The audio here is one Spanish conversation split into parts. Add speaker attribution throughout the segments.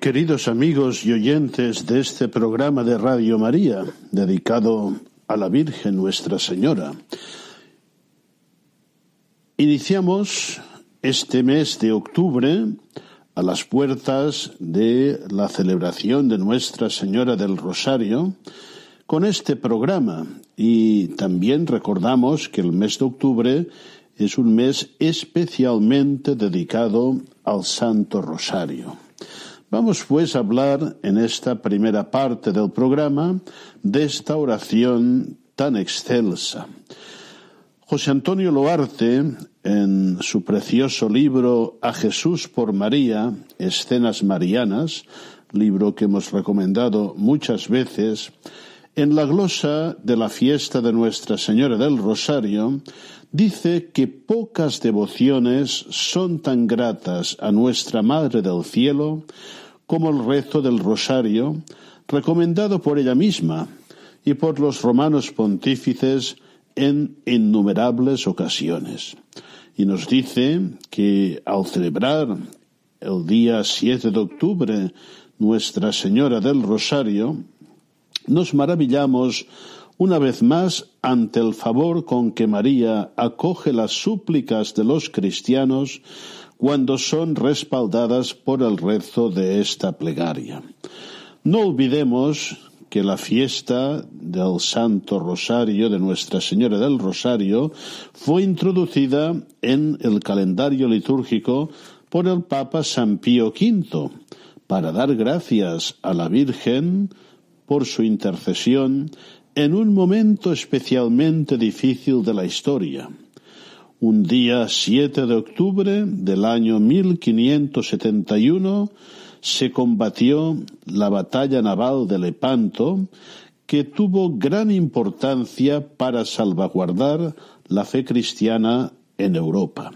Speaker 1: Queridos amigos y oyentes de este programa de Radio María, dedicado a la Virgen Nuestra Señora, iniciamos este mes de octubre a las puertas de la celebración de Nuestra Señora del Rosario con este programa y también recordamos que el mes de octubre es un mes especialmente dedicado al Santo Rosario. Vamos pues a hablar en esta primera parte del programa de esta oración tan excelsa. José Antonio Loarte, en su precioso libro A Jesús por María, Escenas Marianas, libro que hemos recomendado muchas veces, en la glosa de la fiesta de Nuestra Señora del Rosario, dice que pocas devociones son tan gratas a nuestra Madre del Cielo como el rezo del Rosario, recomendado por ella misma y por los romanos pontífices en innumerables ocasiones. Y nos dice que al celebrar el día 7 de octubre Nuestra Señora del Rosario, nos maravillamos una vez más ante el favor con que María acoge las súplicas de los cristianos cuando son respaldadas por el rezo de esta plegaria. No olvidemos que la fiesta del Santo Rosario de Nuestra Señora del Rosario fue introducida en el calendario litúrgico por el Papa San Pío V para dar gracias a la Virgen por su intercesión en un momento especialmente difícil de la historia. Un día 7 de octubre del año 1571 se combatió la batalla naval de Lepanto, que tuvo gran importancia para salvaguardar la fe cristiana en Europa.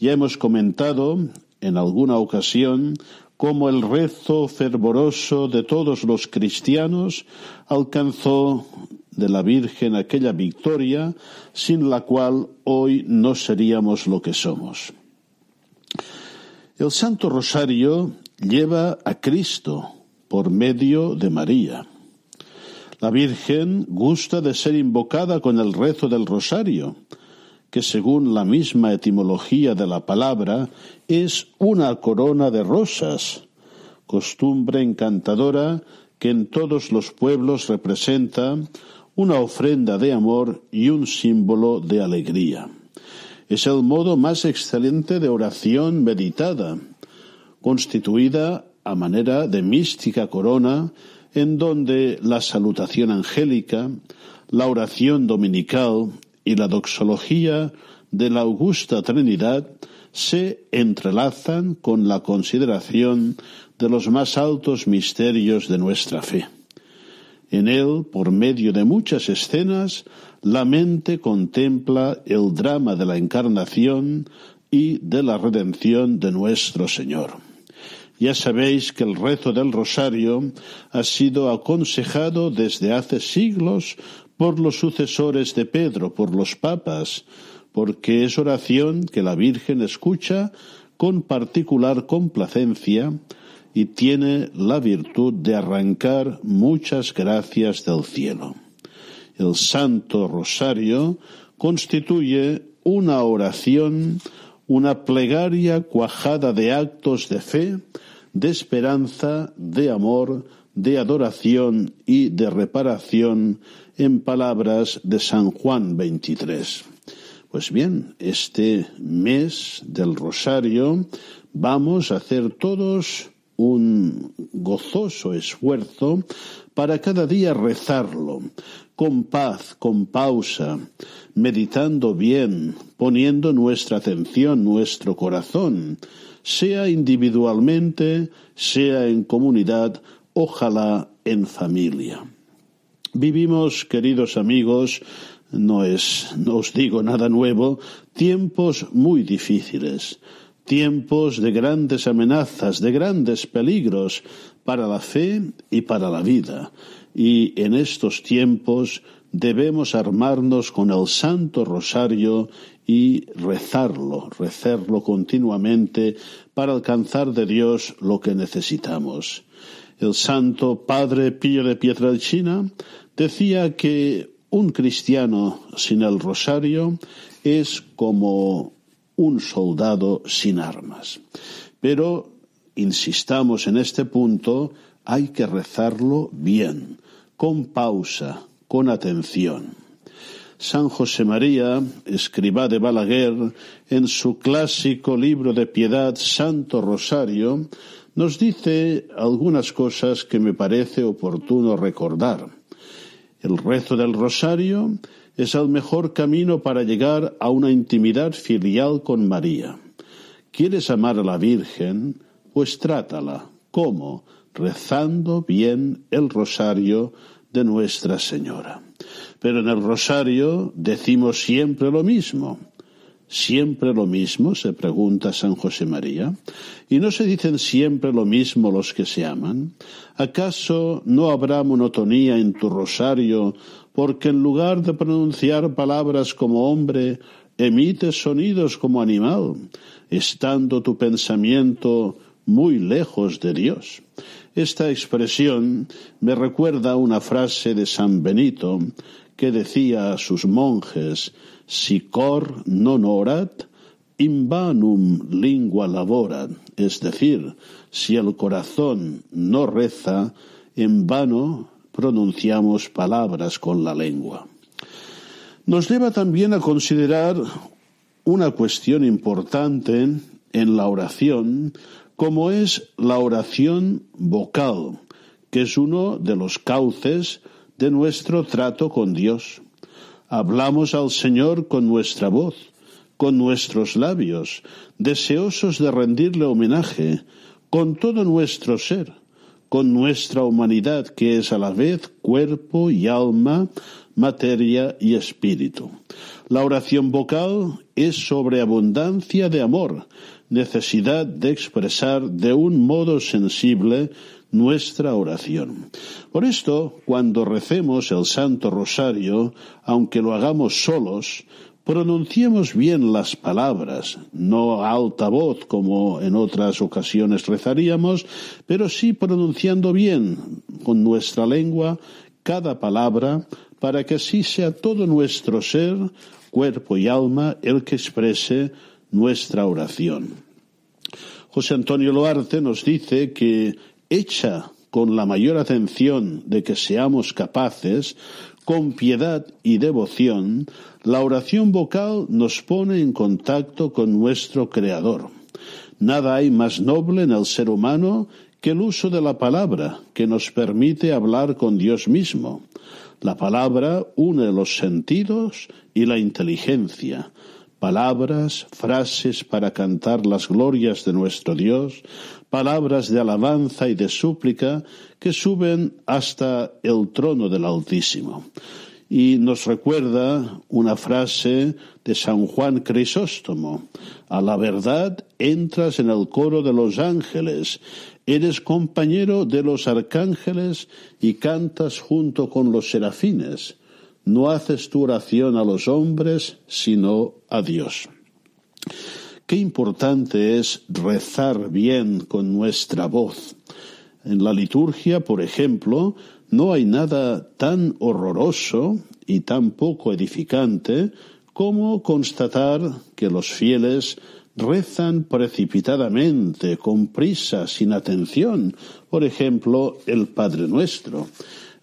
Speaker 1: Ya hemos comentado en alguna ocasión cómo el rezo fervoroso de todos los cristianos alcanzó de la Virgen aquella victoria sin la cual hoy no seríamos lo que somos. El Santo Rosario lleva a Cristo por medio de María. La Virgen gusta de ser invocada con el rezo del Rosario, que según la misma etimología de la palabra es una corona de rosas, costumbre encantadora que en todos los pueblos representa una ofrenda de amor y un símbolo de alegría. Es el modo más excelente de oración meditada, constituida a manera de mística corona, en donde la salutación angélica, la oración dominical y la doxología de la augusta Trinidad se entrelazan con la consideración de los más altos misterios de nuestra fe. En él, por medio de muchas escenas, la mente contempla el drama de la encarnación y de la redención de nuestro Señor. Ya sabéis que el rezo del rosario ha sido aconsejado desde hace siglos por los sucesores de Pedro, por los papas, porque es oración que la Virgen escucha con particular complacencia y tiene la virtud de arrancar muchas gracias del cielo. El Santo Rosario constituye una oración, una plegaria cuajada de actos de fe, de esperanza, de amor, de adoración y de reparación en palabras de San Juan 23. Pues bien, este mes del Rosario vamos a hacer todos un gozoso esfuerzo para cada día rezarlo, con paz, con pausa, meditando bien, poniendo nuestra atención, nuestro corazón, sea individualmente, sea en comunidad, ojalá en familia. Vivimos, queridos amigos, no es, no os digo nada nuevo, tiempos muy difíciles, tiempos de grandes amenazas, de grandes peligros para la fe y para la vida. Y en estos tiempos debemos armarnos con el Santo Rosario y rezarlo, rezarlo continuamente para alcanzar de Dios lo que necesitamos. El Santo Padre Pío de Pietrelcina decía que un cristiano sin el rosario es como un soldado sin armas. Pero, insistamos en este punto, hay que rezarlo bien, con pausa, con atención. San José María, escriba de Balaguer, en su clásico libro de piedad Santo Rosario, nos dice algunas cosas que me parece oportuno recordar. El rezo del rosario es el mejor camino para llegar a una intimidad filial con María. ¿Quieres amar a la Virgen? Pues trátala. ¿Cómo? Rezando bien el rosario de Nuestra Señora. Pero en el rosario decimos siempre lo mismo. ¿Siempre lo mismo? se pregunta San José María. ¿Y no se dicen siempre lo mismo los que se aman? ¿Acaso no habrá monotonía en tu rosario porque en lugar de pronunciar palabras como hombre, emites sonidos como animal, estando tu pensamiento muy lejos de Dios? Esta expresión me recuerda una frase de San Benito que decía a sus monjes si cor non orat, invanum lingua laborat, es decir, si el corazón no reza, en vano pronunciamos palabras con la lengua. Nos lleva también a considerar una cuestión importante en la oración, como es la oración vocal, que es uno de los cauces de nuestro trato con Dios. Hablamos al Señor con nuestra voz, con nuestros labios, deseosos de rendirle homenaje, con todo nuestro ser, con nuestra humanidad que es a la vez cuerpo y alma, materia y espíritu. La oración vocal es sobreabundancia de amor, necesidad de expresar de un modo sensible nuestra oración. Por esto, cuando recemos el Santo Rosario, aunque lo hagamos solos, pronunciemos bien las palabras, no a alta voz como en otras ocasiones rezaríamos, pero sí pronunciando bien con nuestra lengua cada palabra para que así sea todo nuestro ser, cuerpo y alma el que exprese nuestra oración. José Antonio Loarte nos dice que hecha con la mayor atención de que seamos capaces, con piedad y devoción, la oración vocal nos pone en contacto con nuestro Creador. Nada hay más noble en el ser humano que el uso de la palabra, que nos permite hablar con Dios mismo. La palabra une los sentidos y la inteligencia, palabras, frases para cantar las glorias de nuestro Dios, palabras de alabanza y de súplica que suben hasta el trono del Altísimo. Y nos recuerda una frase de San Juan Crisóstomo. A la verdad entras en el coro de los ángeles, eres compañero de los arcángeles y cantas junto con los serafines no haces tu oración a los hombres, sino a Dios. Qué importante es rezar bien con nuestra voz. En la liturgia, por ejemplo, no hay nada tan horroroso y tan poco edificante como constatar que los fieles rezan precipitadamente, con prisa, sin atención, por ejemplo, el Padre Nuestro.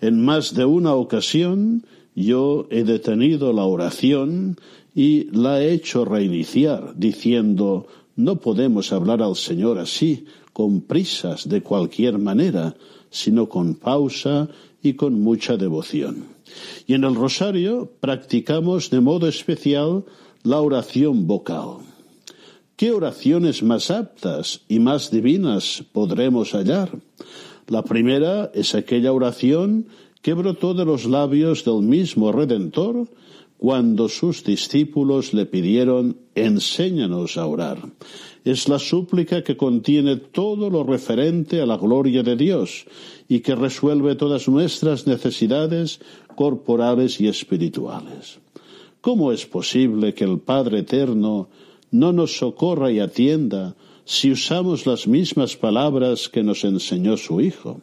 Speaker 1: En más de una ocasión yo he detenido la oración y la he hecho reiniciar, diciendo no podemos hablar al Señor así, con prisas de cualquier manera, sino con pausa y con mucha devoción. Y en el rosario practicamos de modo especial la oración vocal. ¿Qué oraciones más aptas y más divinas podremos hallar? La primera es aquella oración que brotó de los labios del mismo Redentor cuando sus discípulos le pidieron enséñanos a orar. Es la súplica que contiene todo lo referente a la gloria de Dios y que resuelve todas nuestras necesidades corporales y espirituales. ¿Cómo es posible que el Padre Eterno no nos socorra y atienda si usamos las mismas palabras que nos enseñó su Hijo?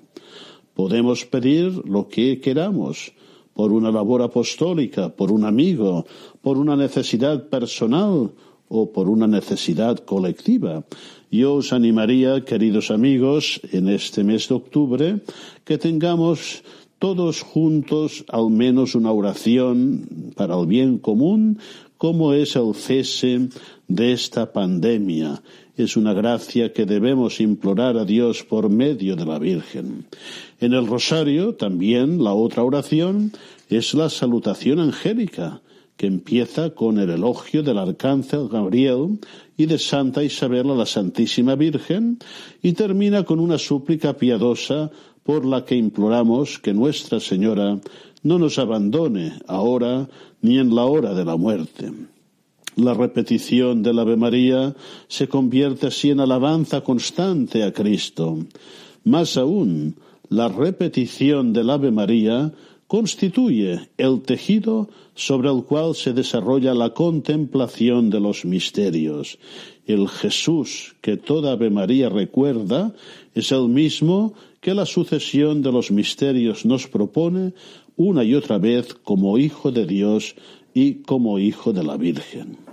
Speaker 1: Podemos pedir lo que queramos, por una labor apostólica, por un amigo, por una necesidad personal o por una necesidad colectiva. Yo os animaría, queridos amigos, en este mes de octubre, que tengamos todos juntos al menos una oración para el bien común, como es el cese de esta pandemia. Es una gracia que debemos implorar a Dios por medio de la Virgen. En el rosario también la otra oración es la salutación angélica, que empieza con el elogio del arcángel Gabriel y de Santa Isabel a la Santísima Virgen y termina con una súplica piadosa por la que imploramos que Nuestra Señora no nos abandone ahora ni en la hora de la muerte. La repetición del Ave María se convierte así en alabanza constante a Cristo. Más aún, la repetición del Ave María constituye el tejido sobre el cual se desarrolla la contemplación de los misterios. El Jesús que toda Ave María recuerda es el mismo que la sucesión de los misterios nos propone una y otra vez como Hijo de Dios y como Hijo de la Virgen.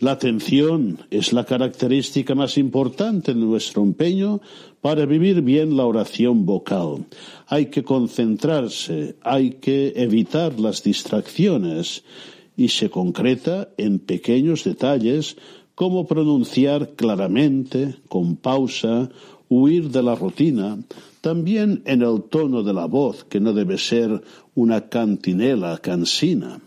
Speaker 1: La atención es la característica más importante de nuestro empeño para vivir bien la oración vocal. Hay que concentrarse, hay que evitar las distracciones y se concreta en pequeños detalles como pronunciar claramente, con pausa, huir de la rutina, también en el tono de la voz, que no debe ser una cantinela cansina.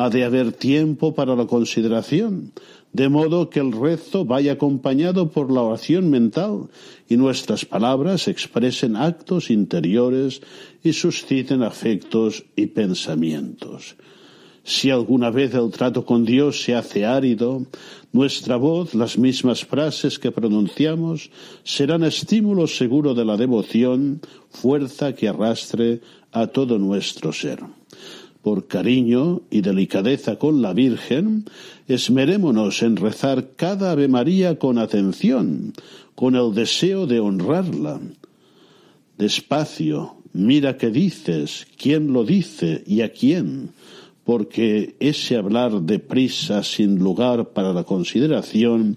Speaker 1: Ha de haber tiempo para la consideración, de modo que el rezo vaya acompañado por la oración mental y nuestras palabras expresen actos interiores y susciten afectos y pensamientos. Si alguna vez el trato con Dios se hace árido, nuestra voz, las mismas frases que pronunciamos, serán estímulo seguro de la devoción, fuerza que arrastre a todo nuestro ser por cariño y delicadeza con la Virgen, esmerémonos en rezar cada Ave María con atención, con el deseo de honrarla. Despacio, mira qué dices, quién lo dice y a quién, porque ese hablar deprisa sin lugar para la consideración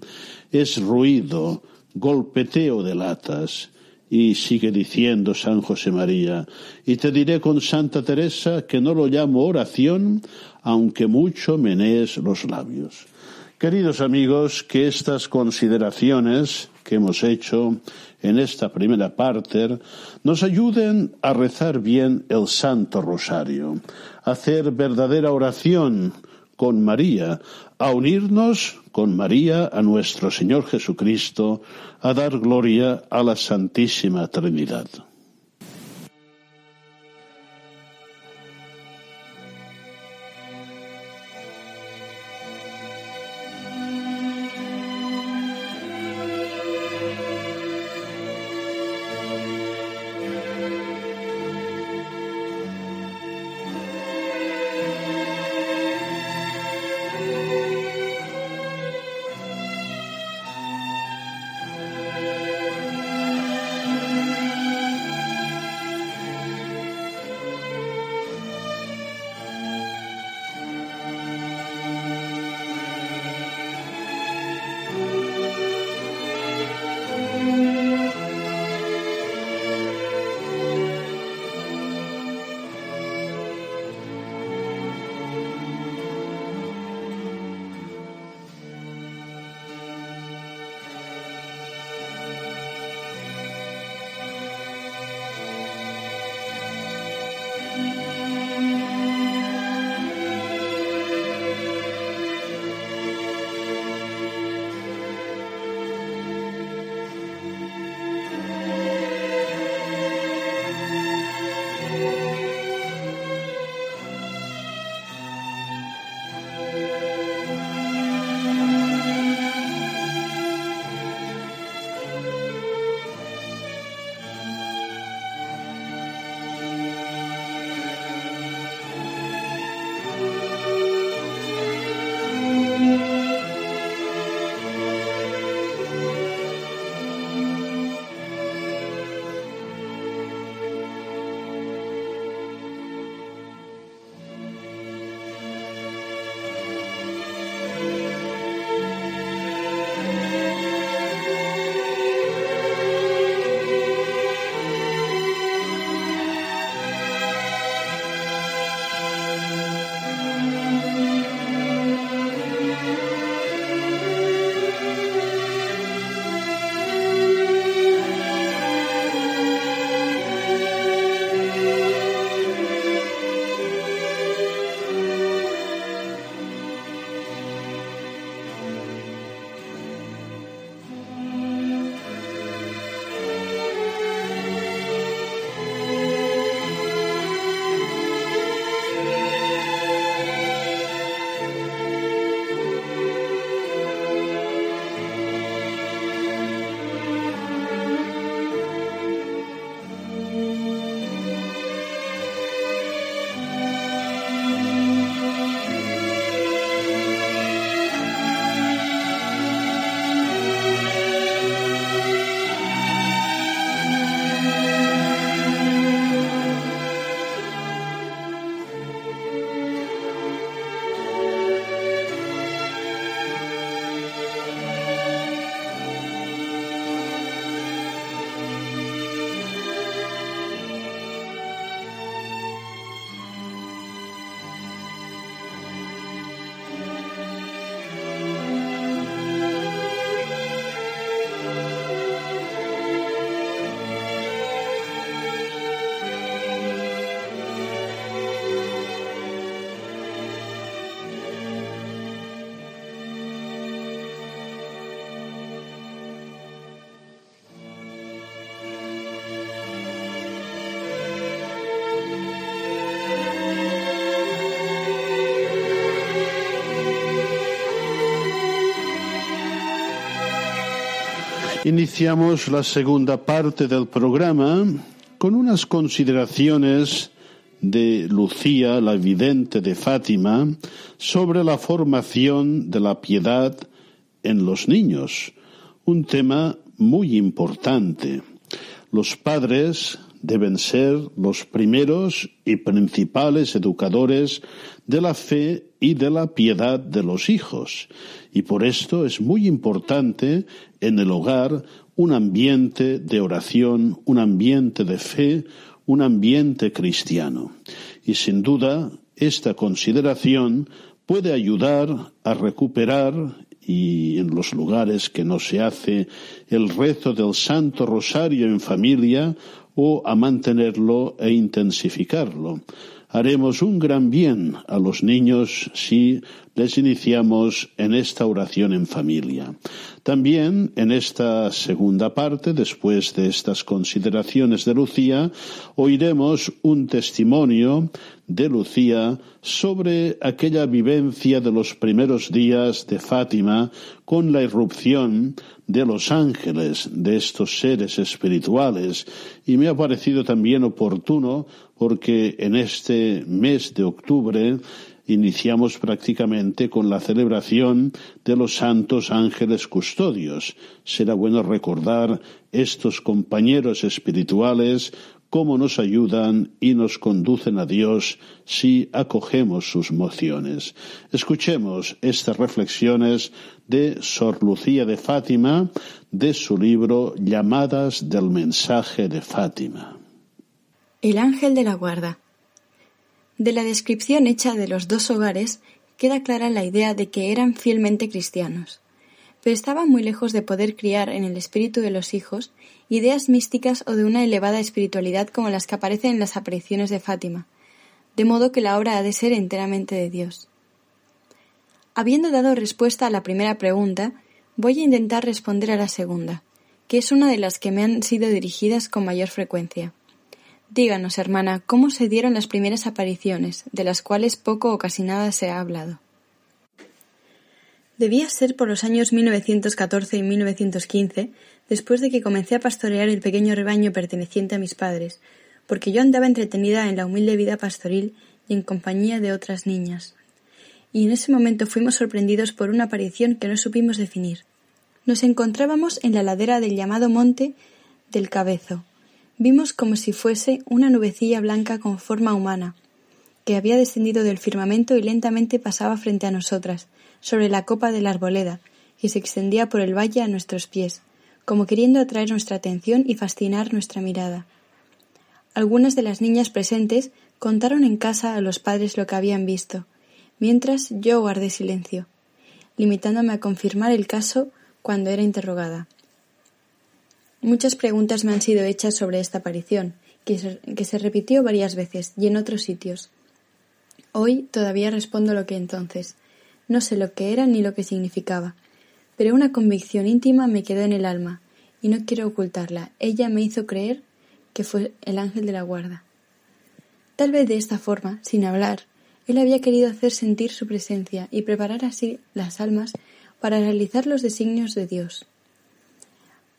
Speaker 1: es ruido, golpeteo de latas, y sigue diciendo San José María, y te diré con Santa Teresa que no lo llamo oración, aunque mucho menees los labios. Queridos amigos, que estas consideraciones que hemos hecho en esta primera parte nos ayuden a rezar bien el Santo Rosario, a hacer verdadera oración con María, a unirnos con María a nuestro Señor Jesucristo, a dar gloria a la Santísima Trinidad. Iniciamos la segunda parte del programa con unas consideraciones de Lucía, la vidente de Fátima, sobre la formación de la piedad en los niños, un tema muy importante. Los padres deben ser los primeros y principales educadores de la fe y de la piedad de los hijos, y por esto es muy importante en el hogar un ambiente de oración, un ambiente de fe, un ambiente cristiano. Y sin duda, esta consideración puede ayudar a recuperar y en los lugares que no se hace el rezo del Santo Rosario en familia o a mantenerlo e intensificarlo. Haremos un gran bien a los niños si les iniciamos en esta oración en familia. También en esta segunda parte, después de estas consideraciones de Lucía, oiremos un testimonio de Lucía sobre aquella vivencia de los primeros días de Fátima con la irrupción de los ángeles, de estos seres espirituales, y me ha parecido también oportuno porque en este mes de octubre iniciamos prácticamente con la celebración de los santos ángeles custodios. Será bueno recordar estos compañeros espirituales cómo nos ayudan y nos conducen a Dios si acogemos sus mociones. Escuchemos estas reflexiones de Sor Lucía de Fátima de su libro Llamadas del mensaje de Fátima.
Speaker 2: El ángel de la guarda. De la descripción hecha de los dos hogares queda clara la idea de que eran fielmente cristianos, pero estaban muy lejos de poder criar en el espíritu de los hijos ideas místicas o de una elevada espiritualidad como las que aparecen en las apariciones de Fátima, de modo que la obra ha de ser enteramente de Dios. Habiendo dado respuesta a la primera pregunta, voy a intentar responder a la segunda, que es una de las que me han sido dirigidas con mayor frecuencia. Díganos, hermana, cómo se dieron las primeras apariciones, de las cuales poco o casi nada se ha hablado. Debía ser por los años 1914 y 1915, después de que comencé a pastorear el pequeño rebaño perteneciente a mis padres, porque yo andaba entretenida en la humilde vida pastoril y en compañía de otras niñas. Y en ese momento fuimos sorprendidos por una aparición que no supimos definir. Nos encontrábamos en la ladera del llamado monte del Cabezo, vimos como si fuese una nubecilla blanca con forma humana, que había descendido del firmamento y lentamente pasaba frente a nosotras, sobre la copa de la arboleda, que se extendía por el valle a nuestros pies, como queriendo atraer nuestra atención y fascinar nuestra mirada. Algunas de las niñas presentes contaron en casa a los padres lo que habían visto, mientras yo guardé silencio, limitándome a confirmar el caso cuando era interrogada. Muchas preguntas me han sido hechas sobre esta aparición, que se, repitió varias veces y en otros sitios. Hoy todavía respondo lo que entonces. No sé lo que era ni lo que significaba, pero una convicción íntima me quedó en el alma, y no quiero ocultarla. Ella me hizo creer que fue el ángel de la guarda. Tal vez de esta forma, sin hablar, él había querido hacer sentir su presencia y preparar así las almas para realizar los designios de Dios.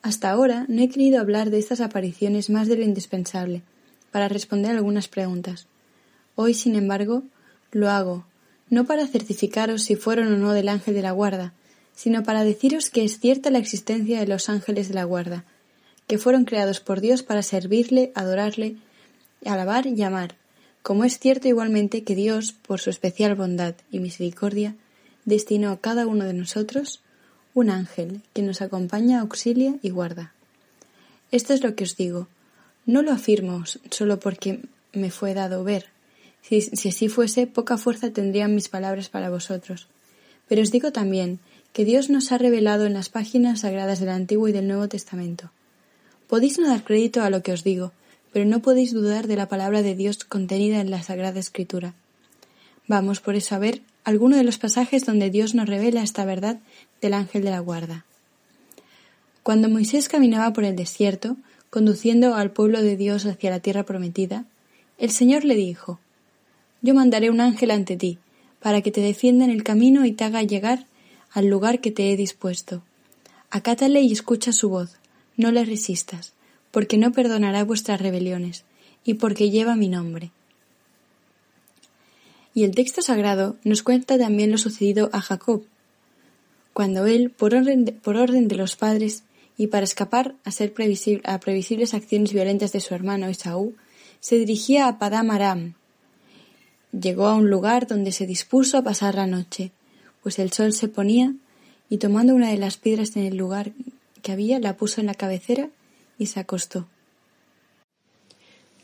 Speaker 2: Hasta ahora no he querido hablar de estas apariciones más de lo indispensable, para responder algunas preguntas. Hoy, sin embargo, lo hago, no para certificaros si fueron o no del ángel de la guarda, sino para deciros que es cierta la existencia de los ángeles de la guarda, que fueron creados por Dios para servirle, adorarle, alabar y amar, como es cierto igualmente que Dios, por su especial bondad y misericordia, destinó a cada uno de nosotros un ángel que nos acompaña, auxilia y guarda. Esto es lo que os digo. No lo afirmo solo porque me fue dado ver. Si, si así fuese, poca fuerza tendrían mis palabras para vosotros. Pero os digo también que Dios nos ha revelado en las páginas sagradas del Antiguo y del Nuevo Testamento. Podéis no dar crédito a lo que os digo, pero no podéis dudar de la palabra de Dios contenida en la Sagrada Escritura. Vamos por eso a ver alguno de los pasajes donde Dios nos revela esta verdad del ángel de la guarda. Cuando Moisés caminaba por el desierto, conduciendo al pueblo de Dios hacia la tierra prometida, el Señor le dijo Yo mandaré un ángel ante ti, para que te defienda en el camino y te haga llegar al lugar que te he dispuesto. Acátale y escucha su voz, no le resistas, porque no perdonará vuestras rebeliones, y porque lleva mi nombre. Y el texto sagrado nos cuenta también lo sucedido a Jacob, cuando él, por orden de, los padres, y para escapar a, ser a previsibles acciones violentas de su hermano Esaú, se dirigía a Padam Aram. Llegó a un lugar donde se dispuso a pasar la noche, pues el sol se ponía, y tomando una de las piedras en el lugar que había, la puso en la cabecera y se acostó.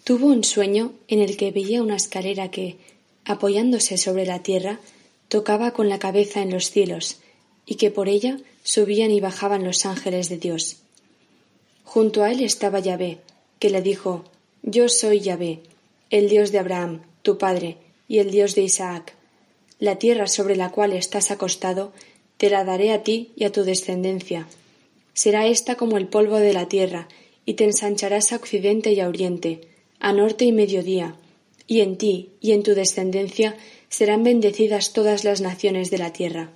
Speaker 3: Tuvo un sueño en el que veía una escalera que, apoyándose sobre la tierra, tocaba con la cabeza en los cielos, y que por ella subían y bajaban los ángeles de Dios. Junto a él estaba Yahvé, que le dijo Yo soy Yahvé, el Dios de Abraham, tu padre, y el Dios de Isaac. La tierra sobre la cual estás acostado te la daré a ti y a tu descendencia. Será ésta como el polvo de la tierra, y te ensancharás a occidente y a oriente, a norte y mediodía, y en ti y en tu descendencia serán bendecidas todas las naciones de la tierra.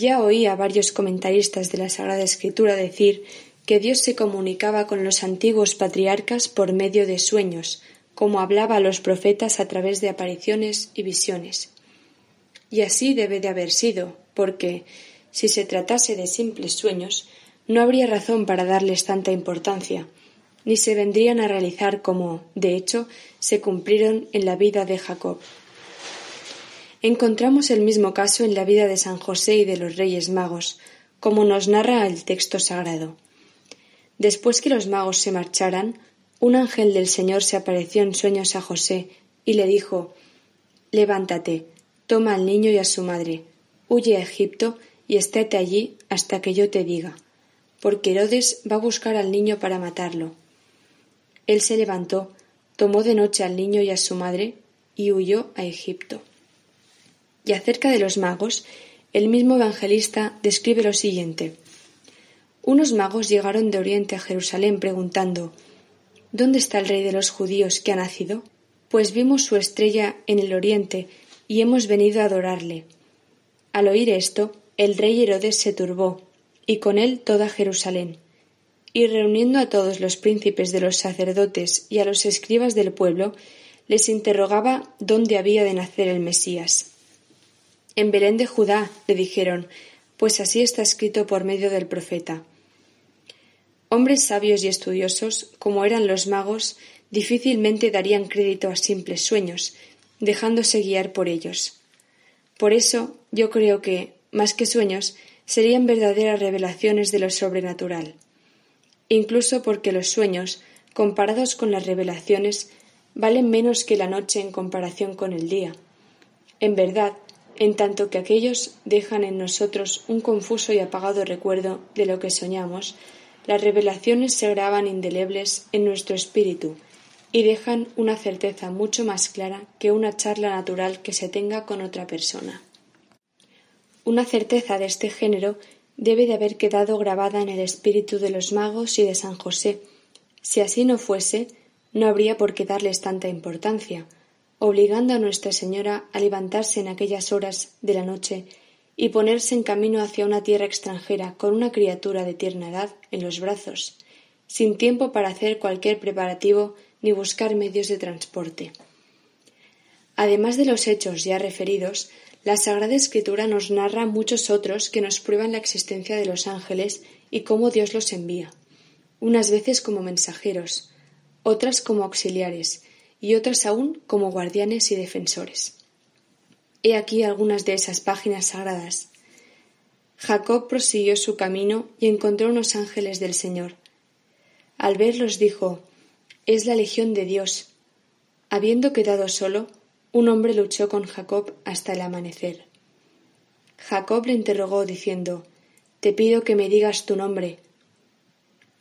Speaker 3: Ya oí a varios comentaristas de la Sagrada Escritura decir que Dios se comunicaba con los antiguos patriarcas por medio de sueños, como hablaba a los profetas a través de apariciones y visiones. Y así debe de haber sido, porque, si se tratase de simples sueños, no habría razón para darles tanta importancia, ni se vendrían a realizar como, de hecho, se cumplieron en la vida de Jacob. Encontramos el mismo caso en la vida de San José y de los Reyes Magos, como nos narra el texto sagrado. Después que los magos se marcharan, un ángel del Señor se apareció en sueños a José y le dijo Levántate, toma al niño y a su madre, huye a Egipto y estéte allí hasta que yo te diga, porque Herodes va a buscar al niño para matarlo. Él se levantó, tomó de noche al niño y a su madre y huyó a Egipto. Y acerca de los magos, el mismo evangelista describe lo siguiente. Unos magos llegaron de Oriente a Jerusalén preguntando ¿Dónde está el rey de los judíos que ha nacido? Pues vimos su estrella en el Oriente y hemos venido a adorarle. Al oír esto, el rey Herodes se turbó, y con él toda Jerusalén. Y reuniendo a todos los príncipes de los sacerdotes y a los escribas del pueblo, les interrogaba dónde había de nacer el Mesías. En Belén de Judá, le dijeron, pues así está escrito por medio del profeta. Hombres sabios y estudiosos, como eran los magos, difícilmente darían crédito a simples sueños, dejándose guiar por ellos. Por eso yo creo que, más que sueños, serían verdaderas revelaciones de lo sobrenatural. Incluso porque los sueños, comparados con las revelaciones, valen menos que la noche en comparación con el día. En verdad, en tanto que aquellos dejan en nosotros un confuso y apagado recuerdo de lo que soñamos, las revelaciones se graban indelebles en nuestro espíritu y dejan una certeza mucho más clara que una charla natural que se tenga con otra persona. Una certeza de este género debe de haber quedado grabada en el espíritu de los magos y de San José. Si así no fuese, no habría por qué darles tanta importancia, obligando a Nuestra Señora a levantarse en aquellas horas de la noche y ponerse en camino hacia una tierra extranjera con una criatura de tierna edad en los brazos, sin tiempo para hacer cualquier preparativo ni buscar medios de transporte. Además de los hechos ya referidos, la Sagrada Escritura nos narra muchos otros que nos prueban la existencia de los ángeles y cómo Dios los envía, unas veces como mensajeros, otras como auxiliares, y otras aún como guardianes y defensores. He aquí algunas de esas páginas sagradas. Jacob prosiguió su camino y encontró unos ángeles del Señor. Al verlos dijo Es la legión de Dios. Habiendo quedado solo, un hombre luchó con Jacob hasta el amanecer. Jacob le interrogó diciendo Te pido que me digas tu nombre.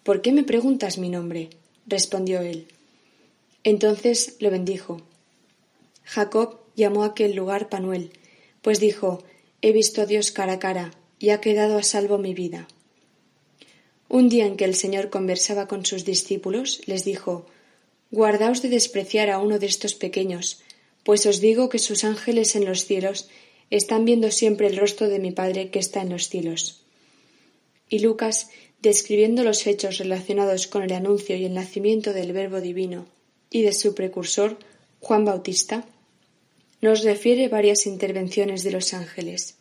Speaker 3: ¿Por qué me preguntas mi nombre? respondió él. Entonces lo bendijo. Jacob llamó a aquel lugar Panuel, pues dijo He visto a Dios cara a cara, y ha quedado a salvo mi vida. Un día en que el Señor conversaba con sus discípulos, les dijo Guardaos de despreciar a uno de estos pequeños, pues os digo que sus ángeles en los cielos están viendo siempre el rostro de mi Padre que está en los cielos. y Lucas, describiendo los hechos relacionados con el anuncio y el nacimiento del Verbo Divino y de su precursor, Juan Bautista, nos refiere varias intervenciones de los ángeles.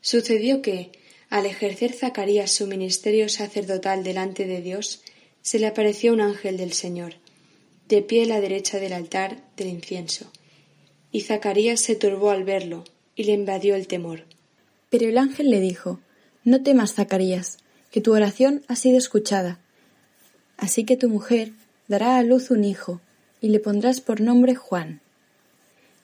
Speaker 3: Sucedió que, al ejercer Zacarías su ministerio sacerdotal delante de Dios, se le apareció un ángel del Señor, de pie a la derecha del altar del incienso. Y Zacarías se turbó al verlo, y le invadió el temor.
Speaker 2: Pero el ángel le dijo, No temas, Zacarías, que tu oración ha sido escuchada. Así que tu mujer dará a luz un hijo, y le pondrás por nombre Juan.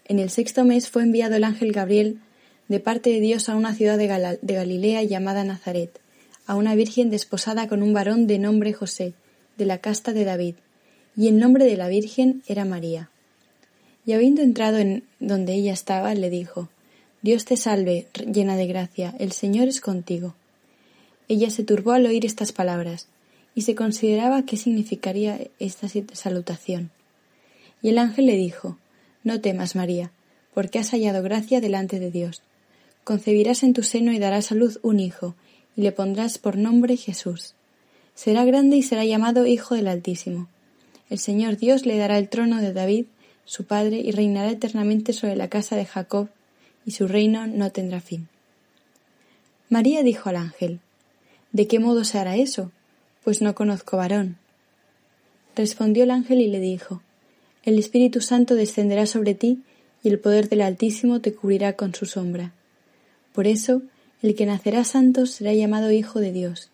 Speaker 2: En el sexto mes fue enviado el ángel Gabriel de parte de Dios a una ciudad de, Galilea llamada Nazaret, a una virgen desposada con un varón de nombre José, de la casta de David, y el nombre de la virgen era María. Y habiendo entrado en donde ella estaba, le dijo, Dios te salve, llena de gracia, el Señor es contigo. Ella se turbó al oír estas palabras, y se consideraba qué significaría esta salutación. Y el ángel le dijo, No temas, María, porque has hallado gracia delante de Dios. Concebirás en tu seno y darás a luz un hijo, y le pondrás por nombre Jesús. Será grande y será llamado Hijo del Altísimo. El Señor Dios le dará el trono de David, su padre, y reinará eternamente sobre la casa de Jacob, y su reino no tendrá fin. María dijo al ángel, ¿De qué modo se hará eso? Pues no conozco varón. Respondió el ángel y le dijo, El Espíritu Santo descenderá sobre ti, y el poder del Altísimo te cubrirá con su sombra. Por eso, el que nacerá santo será llamado Hijo de Dios.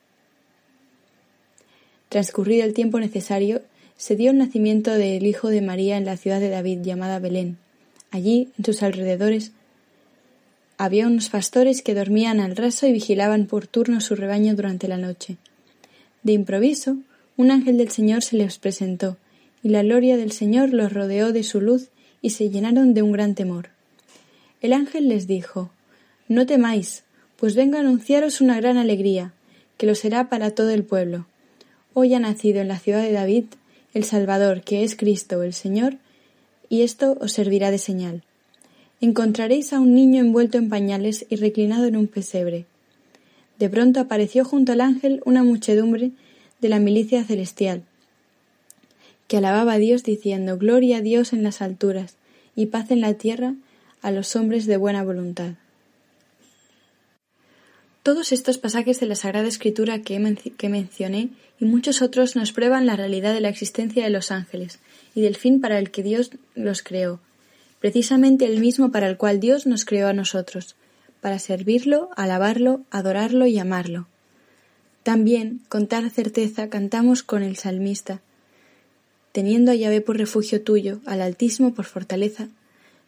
Speaker 2: Transcurrido el tiempo necesario, se dio el nacimiento del Hijo de María en la ciudad de David llamada Belén. Allí, en sus alrededores, había unos pastores que dormían al raso y vigilaban por turno su rebaño durante la noche. De improviso, un ángel del Señor se les presentó, y la gloria del Señor los rodeó de su luz y se llenaron de un gran temor. El ángel les dijo No temáis, pues vengo a anunciaros una gran alegría, que lo será para todo el pueblo. Hoy ha nacido en la ciudad de David el Salvador, que es Cristo el Señor, y esto os servirá de señal encontraréis a un niño envuelto en pañales y reclinado en un pesebre. De pronto apareció junto al ángel una muchedumbre de la milicia celestial, que alababa a Dios diciendo Gloria a Dios en las alturas y paz en la tierra a los hombres de buena voluntad. Todos estos pasajes de la Sagrada Escritura que, mencioné y muchos otros nos prueban la realidad de la existencia de los ángeles y del fin para el que Dios los creó, precisamente el mismo para el cual Dios nos creó a nosotros, para servirlo, alabarlo, adorarlo y amarlo. También, con tal certeza, cantamos con el salmista, teniendo a Yahvé por refugio tuyo, al Altísimo por fortaleza,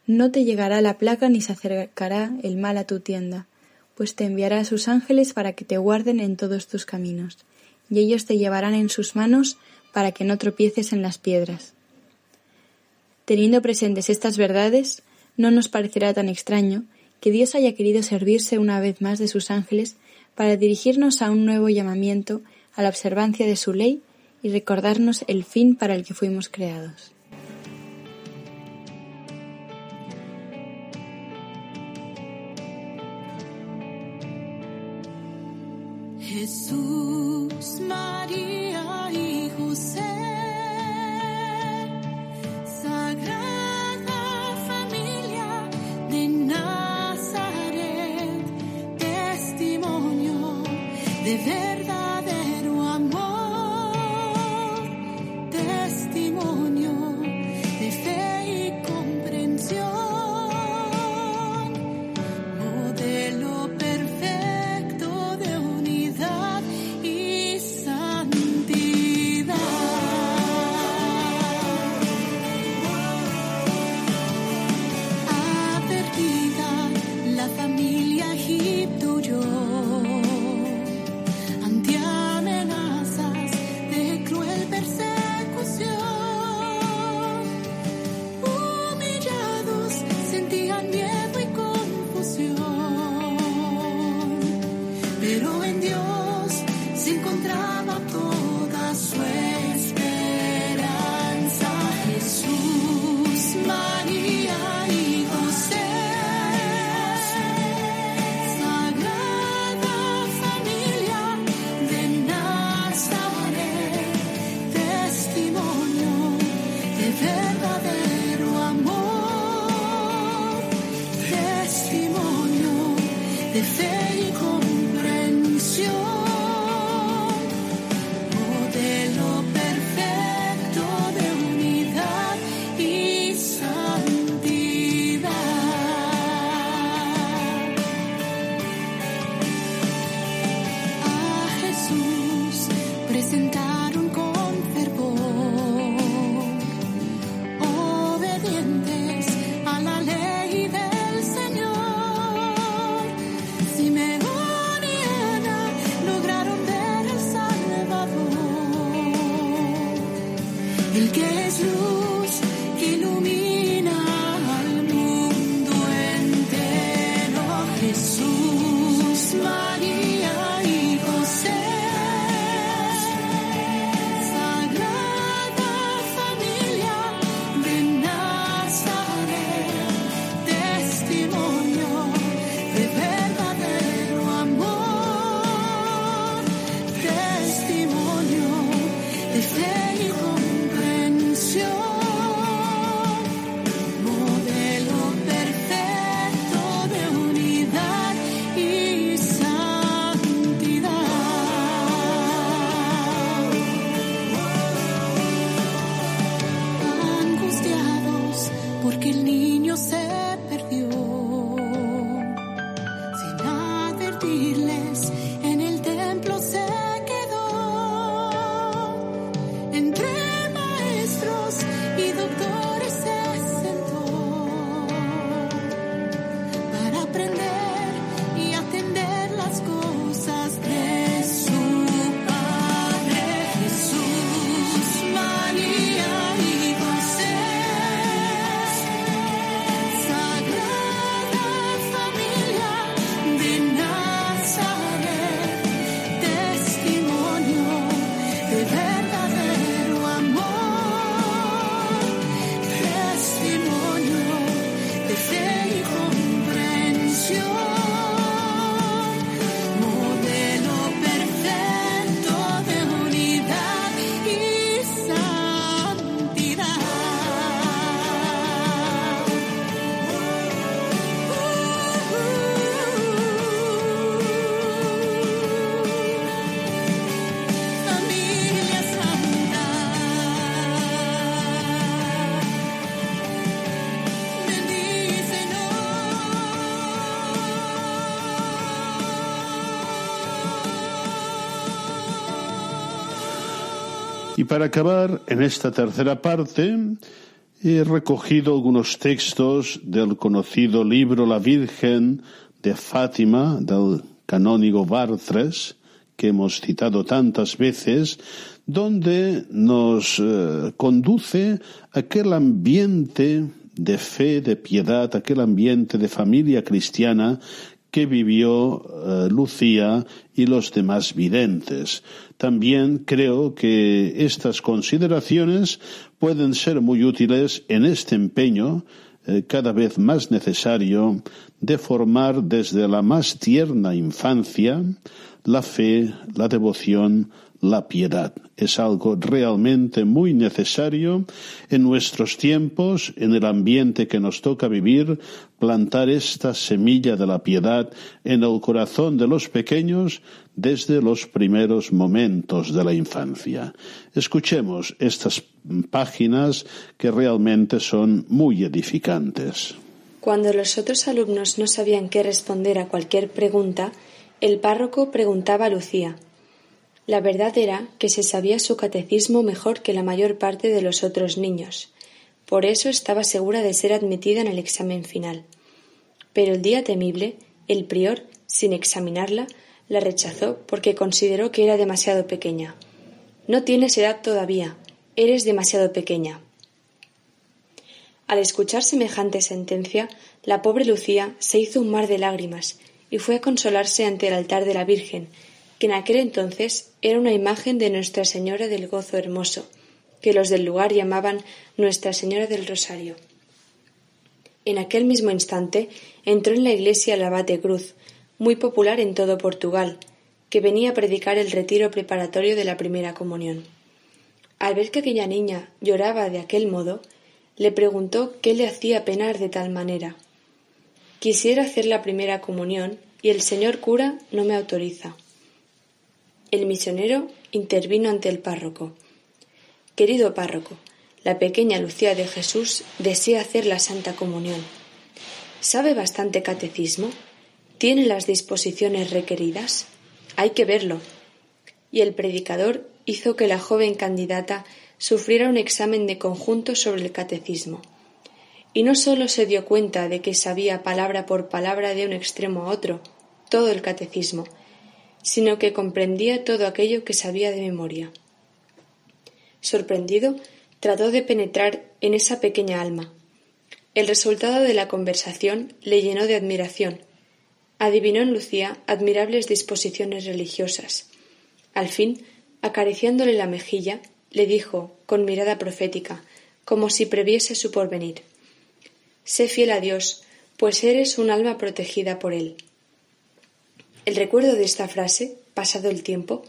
Speaker 2: no te llegará la plaga ni se acercará el mal a tu tienda, pues te enviará a sus ángeles para que te guarden en todos tus caminos, y ellos te llevarán en sus manos para que no tropieces en las piedras. Teniendo presentes estas verdades, no nos parecerá tan extraño que Dios haya querido servirse una vez más de sus ángeles para dirigirnos a un nuevo llamamiento a la observancia de su ley y recordarnos el fin para el que fuimos creados.
Speaker 4: Jesús, María de.
Speaker 1: Y para acabar, en esta tercera parte, he recogido algunos textos del conocido libro La Virgen de Fátima, del canónigo Bartres, que hemos citado tantas veces, donde nos eh, conduce aquel ambiente de fe, de piedad, aquel ambiente de familia cristiana que vivió eh, Lucía y los demás videntes. También creo que estas consideraciones pueden ser muy útiles en este empeño eh, cada vez más necesario de formar desde la más tierna infancia la fe, la devoción, la piedad. Es algo realmente muy necesario en nuestros tiempos, en el ambiente que nos toca vivir, plantar esta semilla de la piedad en el corazón de los pequeños desde los primeros momentos de la infancia. Escuchemos estas páginas que realmente son muy edificantes.
Speaker 3: Cuando los otros alumnos no sabían qué responder a cualquier pregunta, el párroco preguntaba a Lucía. La verdad era que se sabía su catecismo mejor que la mayor parte de los otros niños. Por eso estaba segura de ser admitida en el examen final. Pero el día temible, el prior, sin examinarla, la rechazó porque consideró que era demasiado pequeña. No tienes edad todavía, eres demasiado pequeña. Al escuchar semejante sentencia, la pobre Lucía se hizo un mar de lágrimas y fue a consolarse ante el altar de la Virgen, que en aquel entonces era una imagen de Nuestra Señora del Gozo Hermoso, que los del lugar llamaban Nuestra Señora del Rosario. En aquel mismo instante entró en la iglesia el abate Cruz, muy popular en todo Portugal, que venía a predicar el retiro preparatorio de la primera comunión. Al ver que aquella niña lloraba de aquel modo, le preguntó qué le hacía penar de tal manera. Quisiera hacer la primera comunión y el señor cura no me autoriza. El misionero intervino ante el párroco. Querido párroco, la pequeña Lucía de Jesús desea hacer la Santa Comunión. ¿Sabe bastante catecismo? ¿Tiene las disposiciones requeridas? Hay que verlo. Y el predicador hizo que la joven candidata sufriera un examen de conjunto sobre el catecismo. Y no sólo se dio cuenta de que sabía palabra por palabra de un extremo a otro todo el catecismo, sino que comprendía todo aquello que sabía de memoria. Sorprendido, trató de penetrar en esa pequeña alma. El resultado de la conversación le llenó de admiración. Adivinó en Lucía admirables disposiciones religiosas. Al fin, acariciándole la mejilla, le dijo, con mirada profética, como si previese su porvenir Sé fiel a Dios, pues eres un alma protegida por Él. El recuerdo de esta frase, pasado el tiempo,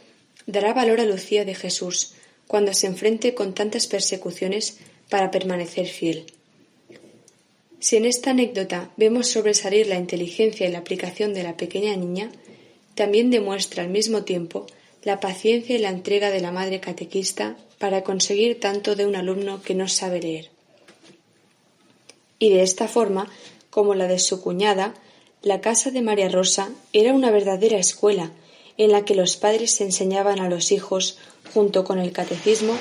Speaker 3: dará valor a Lucía de Jesús cuando se enfrente con tantas persecuciones para permanecer fiel. Si en esta anécdota vemos sobresalir la inteligencia y la aplicación de la pequeña niña, también demuestra al mismo tiempo la paciencia y la entrega de la madre catequista para conseguir tanto de un alumno que no sabe leer. Y de esta forma, como la de su cuñada, la casa de María Rosa era una verdadera escuela en la que los padres enseñaban a los hijos, junto con el catecismo,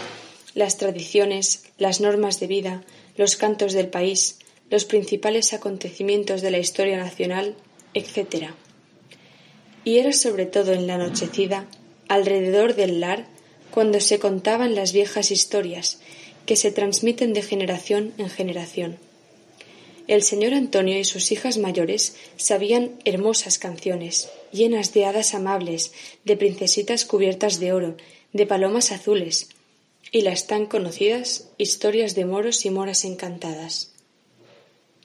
Speaker 3: las tradiciones, las normas de vida, los cantos del país, los principales acontecimientos de la historia nacional, etc. Y era sobre todo en la anochecida, alrededor del lar, cuando se contaban las viejas historias que se transmiten de generación en generación. El señor Antonio y sus hijas mayores sabían hermosas canciones, llenas de hadas amables, de princesitas cubiertas de oro, de palomas azules, y las tan conocidas historias de moros y moras encantadas.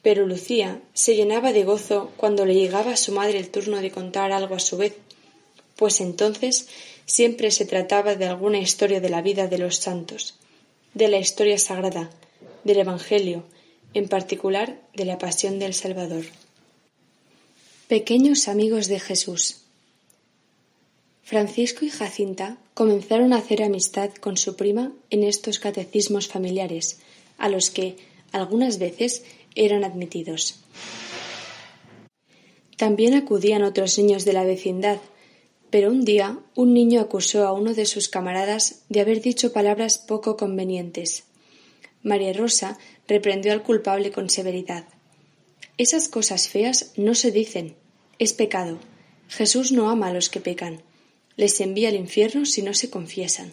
Speaker 3: Pero Lucía se llenaba de gozo cuando le llegaba a su madre el turno de contar algo a su vez, pues entonces siempre se trataba de alguna historia de la vida de los santos, de la historia sagrada, del Evangelio, en particular de la pasión del Salvador. Pequeños amigos de Jesús. Francisco y Jacinta comenzaron a hacer amistad con su prima en estos catecismos familiares, a los que, algunas veces, eran admitidos. También acudían otros niños de la vecindad, pero un día un niño acusó a uno de sus camaradas de haber dicho palabras poco convenientes. María Rosa reprendió al culpable con severidad. Esas cosas feas no se dicen. Es pecado. Jesús no ama a los que pecan. Les envía al infierno si no se confiesan.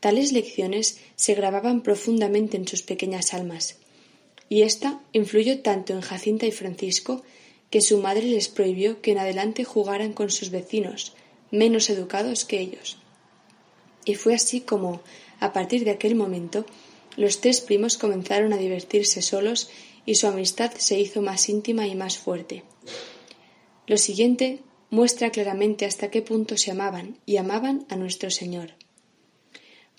Speaker 3: Tales lecciones se grababan profundamente en sus pequeñas almas y ésta influyó tanto en Jacinta y Francisco que su madre les prohibió que en adelante jugaran con sus vecinos, menos educados que ellos. Y fue así como, a partir de aquel momento, los tres primos comenzaron a divertirse solos y su amistad se hizo más íntima y más fuerte. Lo siguiente muestra claramente hasta qué punto se amaban y amaban a nuestro Señor.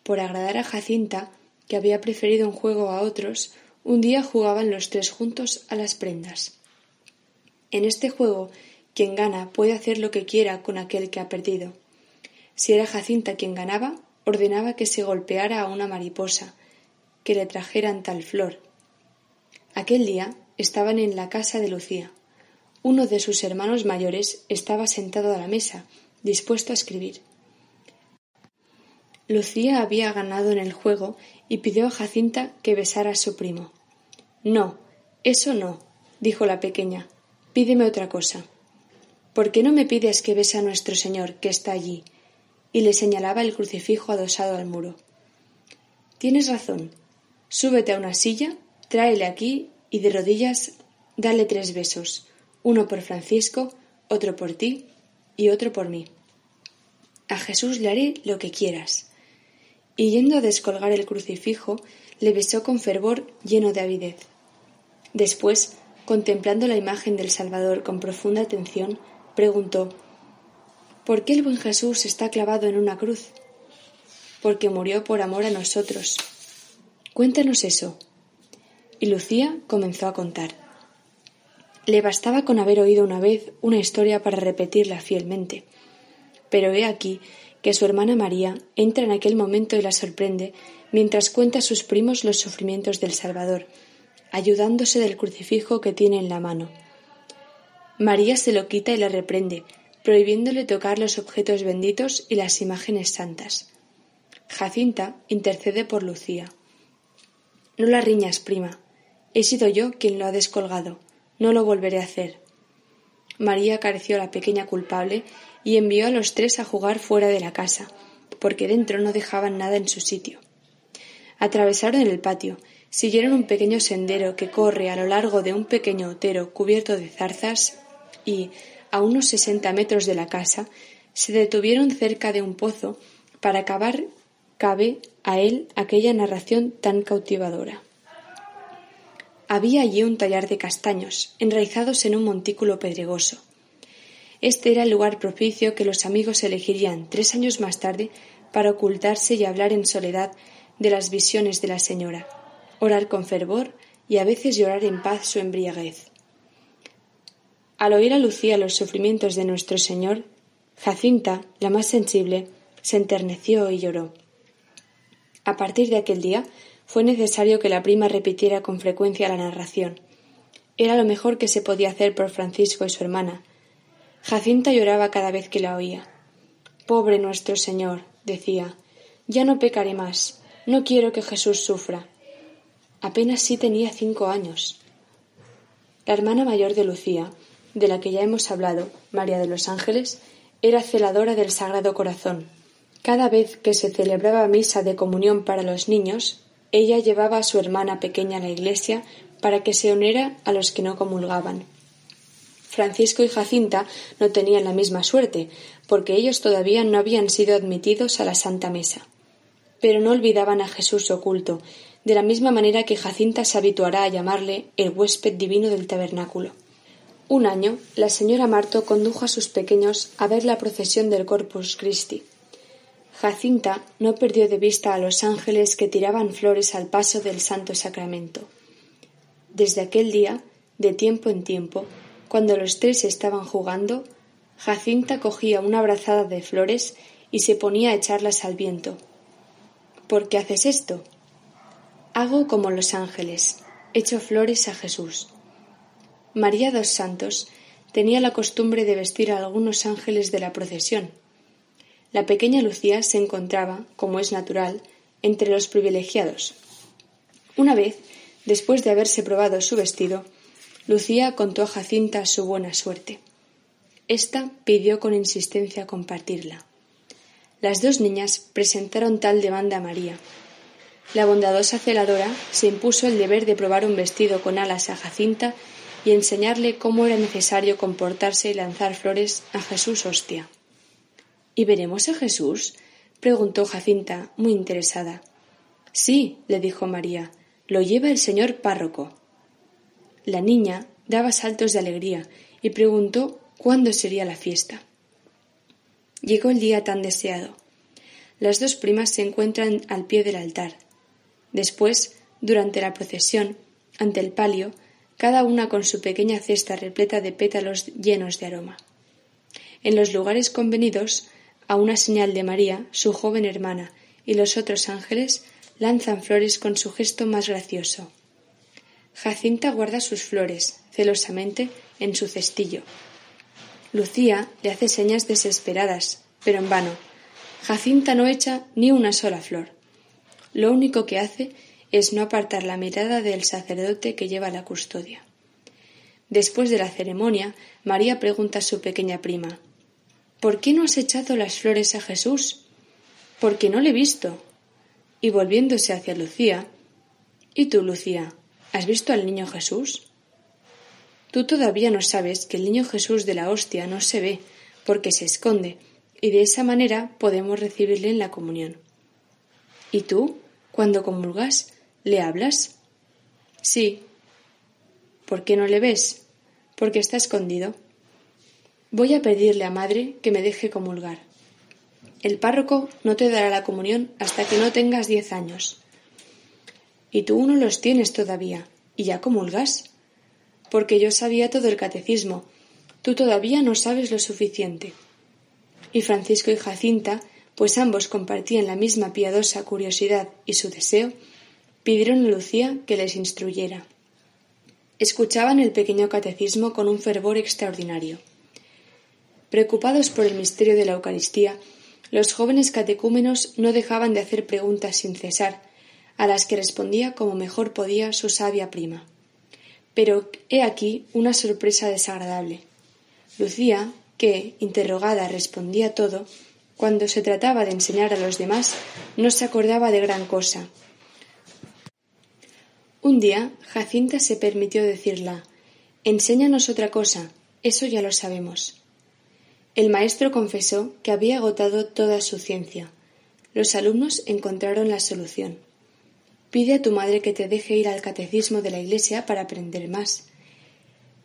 Speaker 3: Por agradar a Jacinta, que había preferido un juego a otros, un día jugaban los tres juntos a las prendas. En este juego, quien gana puede hacer lo que quiera con aquel que ha perdido. Si era Jacinta quien ganaba, ordenaba que se golpeara a una mariposa, que le trajeran tal flor. Aquel día estaban en la casa de Lucía. Uno de sus hermanos mayores estaba sentado a la mesa, dispuesto a escribir. Lucía había ganado en el juego y pidió a Jacinta que besara a su primo. No, eso no, dijo la pequeña. Pídeme otra cosa. ¿Por qué no me pides que bese a nuestro Señor, que está allí? y le señalaba el crucifijo adosado al muro. Tienes razón. Súbete a una silla, tráele aquí y de rodillas dale tres besos, uno por Francisco, otro por ti y otro por mí. A Jesús le haré lo que quieras. Y yendo a descolgar el crucifijo, le besó con fervor lleno de avidez. Después, contemplando la imagen del Salvador con profunda atención, preguntó ¿Por qué el buen Jesús está clavado en una cruz? Porque murió por amor a nosotros. Cuéntanos eso. Y Lucía comenzó a contar. Le bastaba con haber oído una vez una historia para repetirla fielmente. Pero he aquí que su hermana María entra en aquel momento y la sorprende mientras cuenta a sus primos los sufrimientos del Salvador, ayudándose del crucifijo que tiene en la mano. María se lo quita y la reprende, prohibiéndole tocar los objetos benditos y las imágenes santas. Jacinta intercede por Lucía. No la riñas, prima. He sido yo quien lo ha descolgado. No lo volveré a hacer. María acarició a la pequeña culpable y envió a los tres a jugar fuera de la casa, porque dentro no dejaban nada en su sitio. Atravesaron el patio, siguieron un pequeño sendero que corre a lo largo de un pequeño otero cubierto de zarzas y, a unos sesenta metros de la casa, se detuvieron cerca de un pozo para acabar cabe a él aquella narración tan cautivadora. Había allí un tallar de castaños, enraizados en un montículo pedregoso. Este era el lugar propicio que los amigos elegirían tres años más tarde para ocultarse y hablar en soledad de las visiones de la señora, orar con fervor y a veces llorar en paz su embriaguez. Al oír a Lucía los sufrimientos de nuestro Señor, Jacinta, la más sensible, se enterneció y lloró. A partir de aquel día fue necesario que la prima repitiera con frecuencia la narración. Era lo mejor que se podía hacer por Francisco y su hermana. Jacinta lloraba cada vez que la oía. Pobre nuestro Señor, decía, ya no pecaré más, no quiero que Jesús sufra. Apenas sí tenía cinco años. La hermana mayor de Lucía, de la que ya hemos hablado, María de los Ángeles, era celadora del Sagrado Corazón. Cada vez que se celebraba misa de comunión para los niños, ella llevaba a su hermana pequeña a la iglesia para que se uniera a los que no comulgaban. Francisco y Jacinta no tenían la misma suerte, porque ellos todavía no habían sido admitidos a la Santa Mesa pero no olvidaban a Jesús oculto, de la misma manera que Jacinta se habituará a llamarle el huésped divino del tabernáculo. Un año, la señora Marto condujo a sus pequeños a ver la procesión del Corpus Christi. Jacinta no perdió de vista a los ángeles que tiraban flores al paso del Santo Sacramento. Desde aquel día, de tiempo en tiempo, cuando los tres estaban jugando, Jacinta cogía una brazada de flores y se ponía a echarlas al viento, ¿Por qué haces esto? Hago como los ángeles, echo flores a Jesús. María dos Santos tenía la costumbre de vestir a algunos ángeles de la procesión. La pequeña Lucía se encontraba, como es natural, entre los privilegiados. Una vez, después de haberse probado su vestido, Lucía contó a Jacinta su buena suerte. Esta pidió con insistencia compartirla. Las dos niñas presentaron tal demanda a María. La bondadosa celadora se impuso el deber de probar un vestido con alas a Jacinta y enseñarle cómo era necesario comportarse y lanzar flores a Jesús hostia. ¿Y veremos a Jesús? preguntó Jacinta, muy interesada. Sí, le dijo María, lo lleva el señor párroco. La niña daba saltos de alegría y preguntó cuándo sería la fiesta. Llegó el día tan deseado. Las dos primas se encuentran al pie del altar. Después, durante la procesión, ante el palio, cada una con su pequeña cesta repleta de pétalos llenos de aroma. En los lugares convenidos, a una señal de María, su joven hermana, y los otros ángeles lanzan flores con su gesto más gracioso. Jacinta guarda sus flores, celosamente, en su cestillo, Lucía le hace señas desesperadas, pero en vano. Jacinta no echa ni una sola flor. Lo único que hace es no apartar la mirada del sacerdote que lleva la custodia. Después de la ceremonia, María pregunta a su pequeña prima ¿Por qué no has echado las flores a Jesús? Porque no le he visto. Y volviéndose hacia Lucía ¿Y tú, Lucía, has visto al niño Jesús? Tú todavía no sabes que el niño Jesús de la hostia no se ve, porque se esconde, y de esa manera podemos recibirle en la comunión. ¿Y tú, cuando comulgas, le hablas? Sí. ¿Por qué no le ves? Porque está escondido. Voy a pedirle a madre que me deje comulgar. El párroco no te dará la comunión hasta que no tengas diez años. Y tú no los tienes todavía, y ya comulgas porque yo sabía todo el catecismo. Tú todavía no sabes lo suficiente. Y Francisco y Jacinta, pues ambos compartían la misma piadosa curiosidad y su deseo, pidieron a Lucía que les instruyera. Escuchaban el pequeño catecismo con un fervor extraordinario. Preocupados por el misterio de la Eucaristía, los jóvenes catecúmenos no dejaban de hacer preguntas sin cesar, a las que respondía como mejor podía su sabia prima. Pero he aquí una sorpresa desagradable. Lucía, que, interrogada, respondía todo, cuando se trataba de enseñar a los demás, no se acordaba de gran cosa. Un día Jacinta se permitió decirla Enséñanos otra cosa, eso ya lo sabemos. El maestro confesó que había agotado toda su ciencia. Los alumnos encontraron la solución. Pide a tu madre que te deje ir al catecismo de la iglesia para aprender más.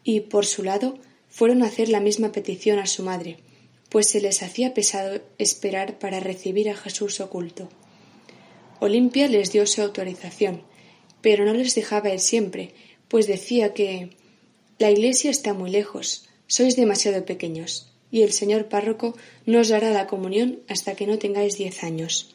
Speaker 3: Y, por su lado, fueron a hacer la misma petición a su madre, pues se les hacía pesado esperar para recibir a Jesús oculto. Olimpia les dio su autorización, pero no les dejaba ir siempre, pues decía que la iglesia está muy lejos, sois demasiado pequeños, y el señor párroco no os dará la comunión hasta que no tengáis diez años.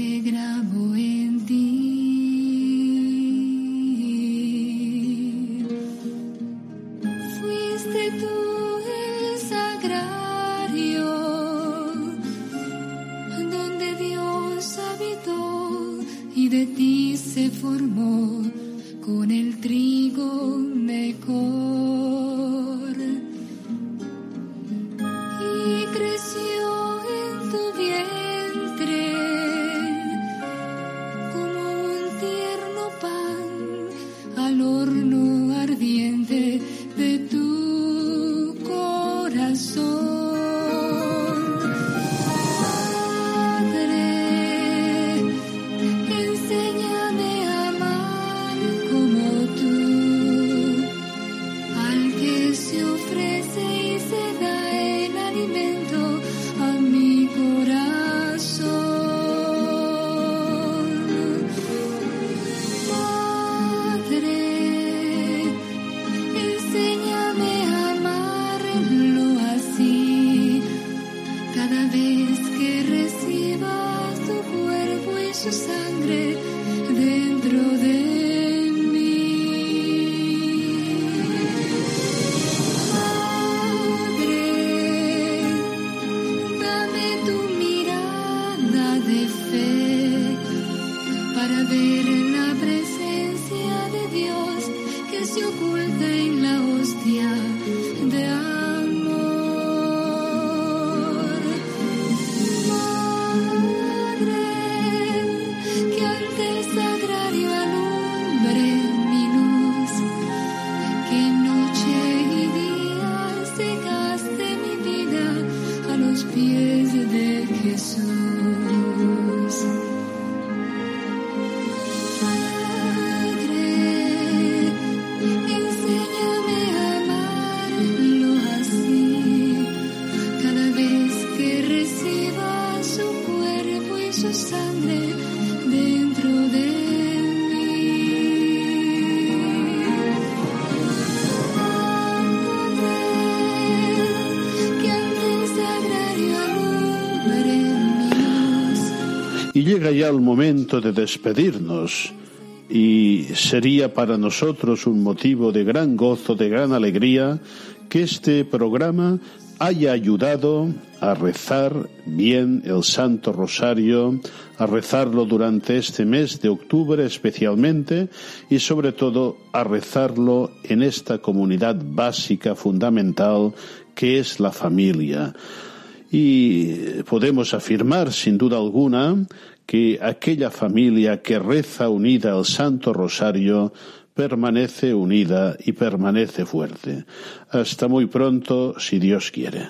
Speaker 4: for momento de despedirnos y sería para nosotros un motivo de gran gozo, de gran alegría, que este programa haya ayudado a rezar bien el Santo Rosario, a rezarlo durante este mes de octubre especialmente y sobre todo a rezarlo en esta comunidad básica, fundamental, que es la familia. Y podemos afirmar sin duda alguna que aquella familia que reza unida al Santo Rosario permanece unida y permanece fuerte. Hasta muy pronto, si Dios quiere.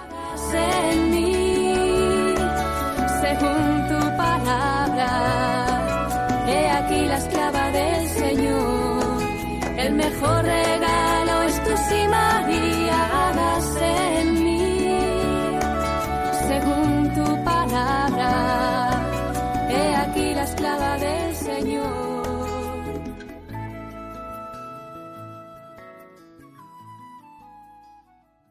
Speaker 5: Mejor